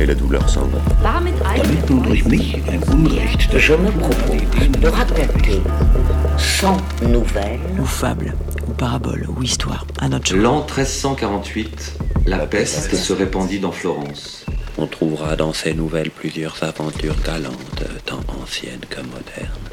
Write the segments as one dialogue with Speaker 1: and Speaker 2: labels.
Speaker 1: et la douleur s'en va.
Speaker 2: Damit
Speaker 3: durch mich ein Unrecht Je me propose de raconter sans nouvelles
Speaker 4: ou fable, ou parabole, ou histoire, à notre choix.
Speaker 5: L'an 1348, la peste se répandit dans Florence.
Speaker 6: On trouvera dans ces nouvelles plusieurs aventures galantes, tant anciennes que modernes.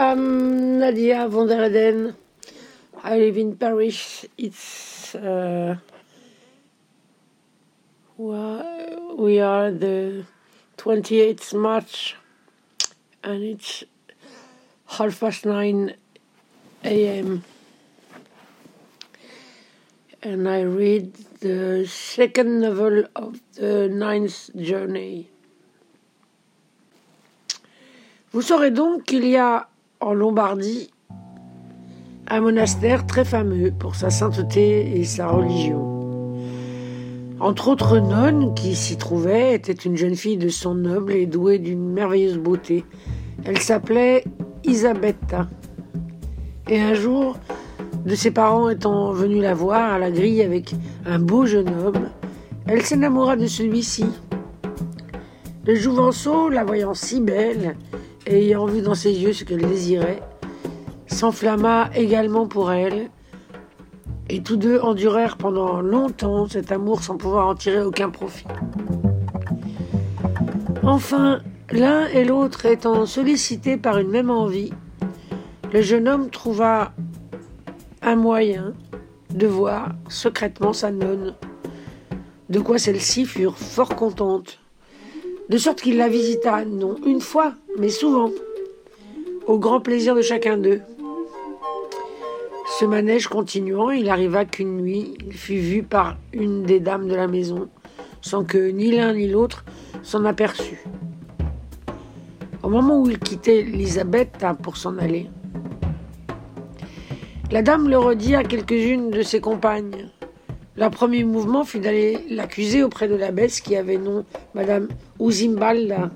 Speaker 7: I'm Nadia von der Eden. I live in Paris. It's uh, we are the 28th March, and it's half past nine a.m. And I read the second novel of the ninth journey. Vous saurez donc qu'il y a en Lombardie un monastère très fameux pour sa sainteté et sa religion. Entre autres nonnes qui s'y trouvaient était une jeune fille de son noble et douée d'une merveilleuse beauté. Elle s'appelait Isabetta. Et un jour, de ses parents étant venus la voir à la grille avec un beau jeune homme, elle s'enamoura de celui-ci. Le jouvenceau, la voyant si belle, ayant vu dans ses yeux ce qu'elle désirait, s'enflamma également pour elle, et tous deux endurèrent pendant longtemps cet amour sans pouvoir en tirer aucun profit. Enfin, l'un et l'autre étant sollicités par une même envie, le jeune homme trouva un moyen de voir secrètement sa nonne, de quoi celle-ci furent fort contentes de sorte qu'il la visita non une fois, mais souvent, au grand plaisir de chacun d'eux. Ce manège continuant, il arriva qu'une nuit, il fut vu par une des dames de la maison, sans que ni l'un ni l'autre s'en aperçût. Au moment où il quittait Elisabeth pour s'en aller, la dame le redit à quelques-unes de ses compagnes. Leur premier mouvement fut d'aller l'accuser auprès de l'abbesse qui avait nom Madame Ouzimbalda,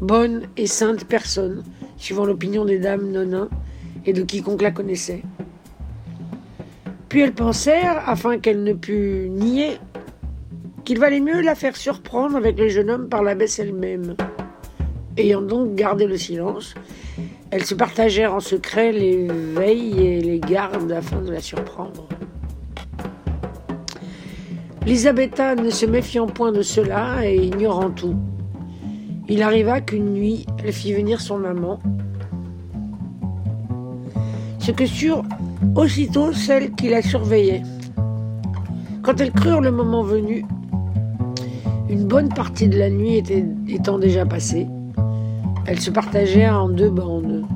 Speaker 7: bonne et sainte personne, suivant l'opinion des dames nonains et de quiconque la connaissait. Puis elles pensèrent, afin qu'elle ne pût nier, qu'il valait mieux la faire surprendre avec le jeune homme par l'abbesse elle-même. Ayant donc gardé le silence, elles se partagèrent en secret les veilles et les gardes afin de la surprendre. Lisabetta ne se méfiant point de cela et ignorant tout. Il arriva qu'une nuit, elle fit venir son amant, ce que surent aussitôt celles qui la surveillaient. Quand elles crurent le moment venu, une bonne partie de la nuit étant déjà passée, elles se partagèrent en deux bandes,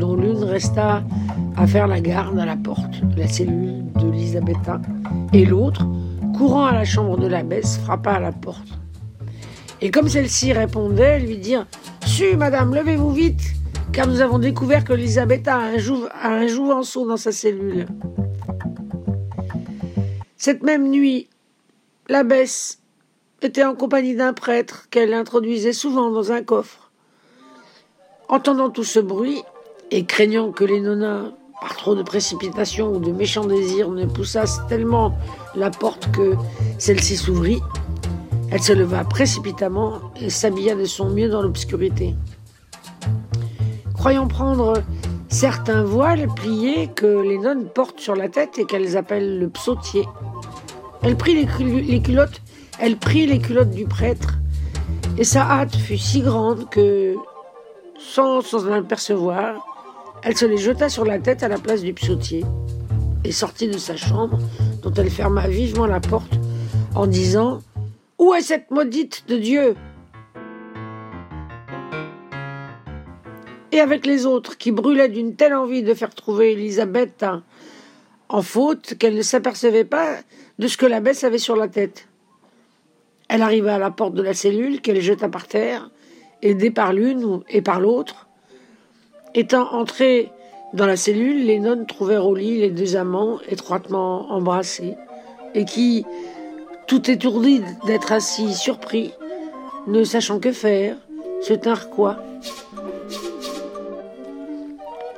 Speaker 7: dont l'une resta à faire la garde à la porte, la cellule de Lisabetta, et l'autre, courant à la chambre de l'abbesse, frappa à la porte. Et comme celle-ci répondait, lui dit Su, madame, levez-vous vite, car nous avons découvert que Elisabetta a un, jou a un jouvenceau dans sa cellule. Cette même nuit, l'abbesse était en compagnie d'un prêtre qu'elle introduisait souvent dans un coffre. Entendant tout ce bruit, et craignant que les nonas, par trop de précipitation ou de méchants désirs, ne poussassent tellement la porte que celle-ci s'ouvrit, elle se leva précipitamment et s'habilla de son mieux dans l'obscurité. Croyant prendre certains voiles pliés que les nonnes portent sur la tête et qu'elles appellent le psautier, elle prit les culottes, elle prit les culottes du prêtre, et sa hâte fut si grande que, sans s'en apercevoir, elle se les jeta sur la tête à la place du psautier et sortit de sa chambre, dont elle ferma vivement la porte en disant Où est cette maudite de Dieu? Et avec les autres qui brûlaient d'une telle envie de faire trouver Elisabeth en faute qu'elle ne s'apercevait pas de ce que l'abbesse avait sur la tête. Elle arriva à la porte de la cellule qu'elle jeta par terre, aidée par l'une et par l'autre. Étant entrée dans la cellule, les nonnes trouvèrent au lit les deux amants étroitement embrassés et qui, tout étourdis d'être assis surpris, ne sachant que faire, se tinrent quoi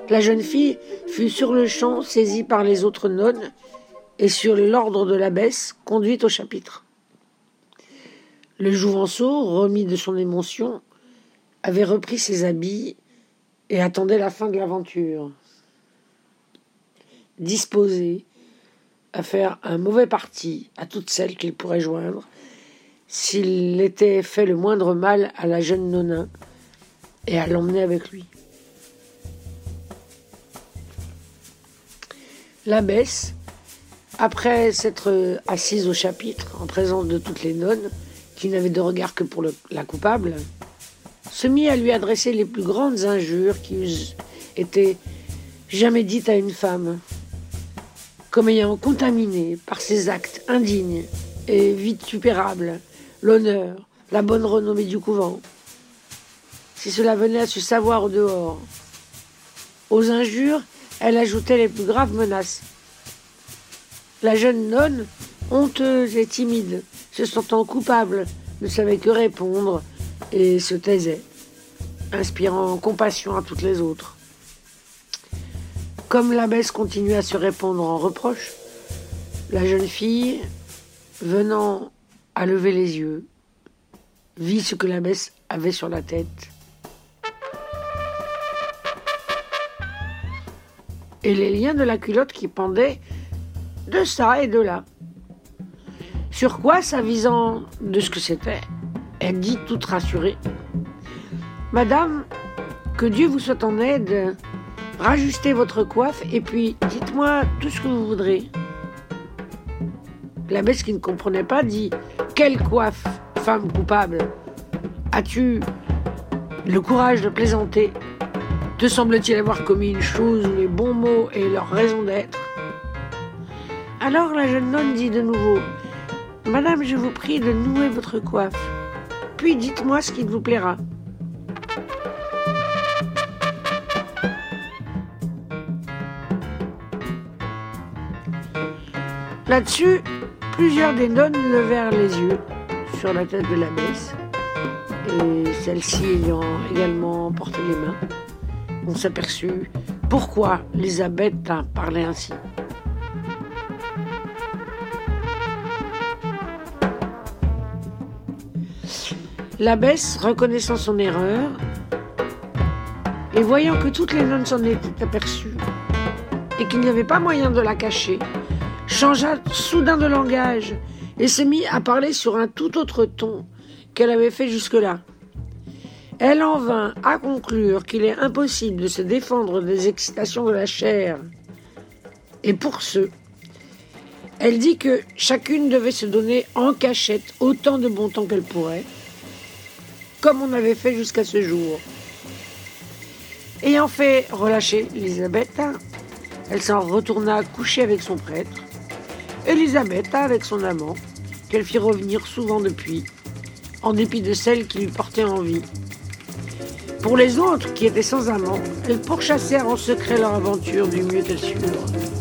Speaker 7: La jeune fille fut sur le champ saisie par les autres nonnes et sur l'ordre de l'abbesse conduite au chapitre. Le jouvenceau, remis de son émotion, avait repris ses habits et attendait la fin de l'aventure. Disposé à faire un mauvais parti à toutes celles qu'il pourrait joindre, s'il était fait le moindre mal à la jeune nonin et à l'emmener avec lui. L'abbesse, après s'être assise au chapitre en présence de toutes les nonnes, qui n'avaient de regard que pour la coupable, se mit à lui adresser les plus grandes injures qui eussent été jamais dites à une femme, comme ayant contaminé par ses actes indignes et vitupérables l'honneur, la bonne renommée du couvent. Si cela venait à se savoir au dehors, aux injures, elle ajoutait les plus graves menaces. La jeune nonne, honteuse et timide, se sentant coupable, ne savait que répondre et se taisait, inspirant compassion à toutes les autres. Comme l'abbesse continuait à se répondre en reproches, la jeune fille, venant à lever les yeux, vit ce que l'abbesse avait sur la tête. Et les liens de la culotte qui pendaient de ça et de là. Sur quoi, s'avisant de ce que c'était, elle dit toute rassurée Madame, que Dieu vous soit en aide, rajustez votre coiffe et puis dites-moi tout ce que vous voudrez. L'abbesse qui ne comprenait pas dit Quelle coiffe, femme coupable? As-tu le courage de plaisanter? Te semble-t-il avoir commis une chose où les bons mots et leur raison d'être? Alors la jeune nonne dit de nouveau Madame, je vous prie de nouer votre coiffe. Puis dites-moi ce qui vous plaira. Là-dessus, plusieurs des nonnes levèrent les yeux sur la tête de l'abbesse, et celle-ci ayant également porté les mains, on s'aperçut pourquoi Elisabeth parlait ainsi. L'abbesse, reconnaissant son erreur, et voyant que toutes les nonnes s'en étaient aperçues, et qu'il n'y avait pas moyen de la cacher, changea soudain de langage et se mit à parler sur un tout autre ton qu'elle avait fait jusque-là. Elle en vint à conclure qu'il est impossible de se défendre des excitations de la chair. Et pour ce, elle dit que chacune devait se donner en cachette autant de bon temps qu'elle pourrait, comme on avait fait jusqu'à ce jour. Ayant fait relâcher Elisabeth, elle s'en retourna coucher avec son prêtre, Elisabeth avec son amant, qu'elle fit revenir souvent depuis, en dépit de celles qui lui portaient envie. Pour les autres, qui étaient sans amant, elles pourchassèrent en secret leur aventure du mieux qu'elles surent.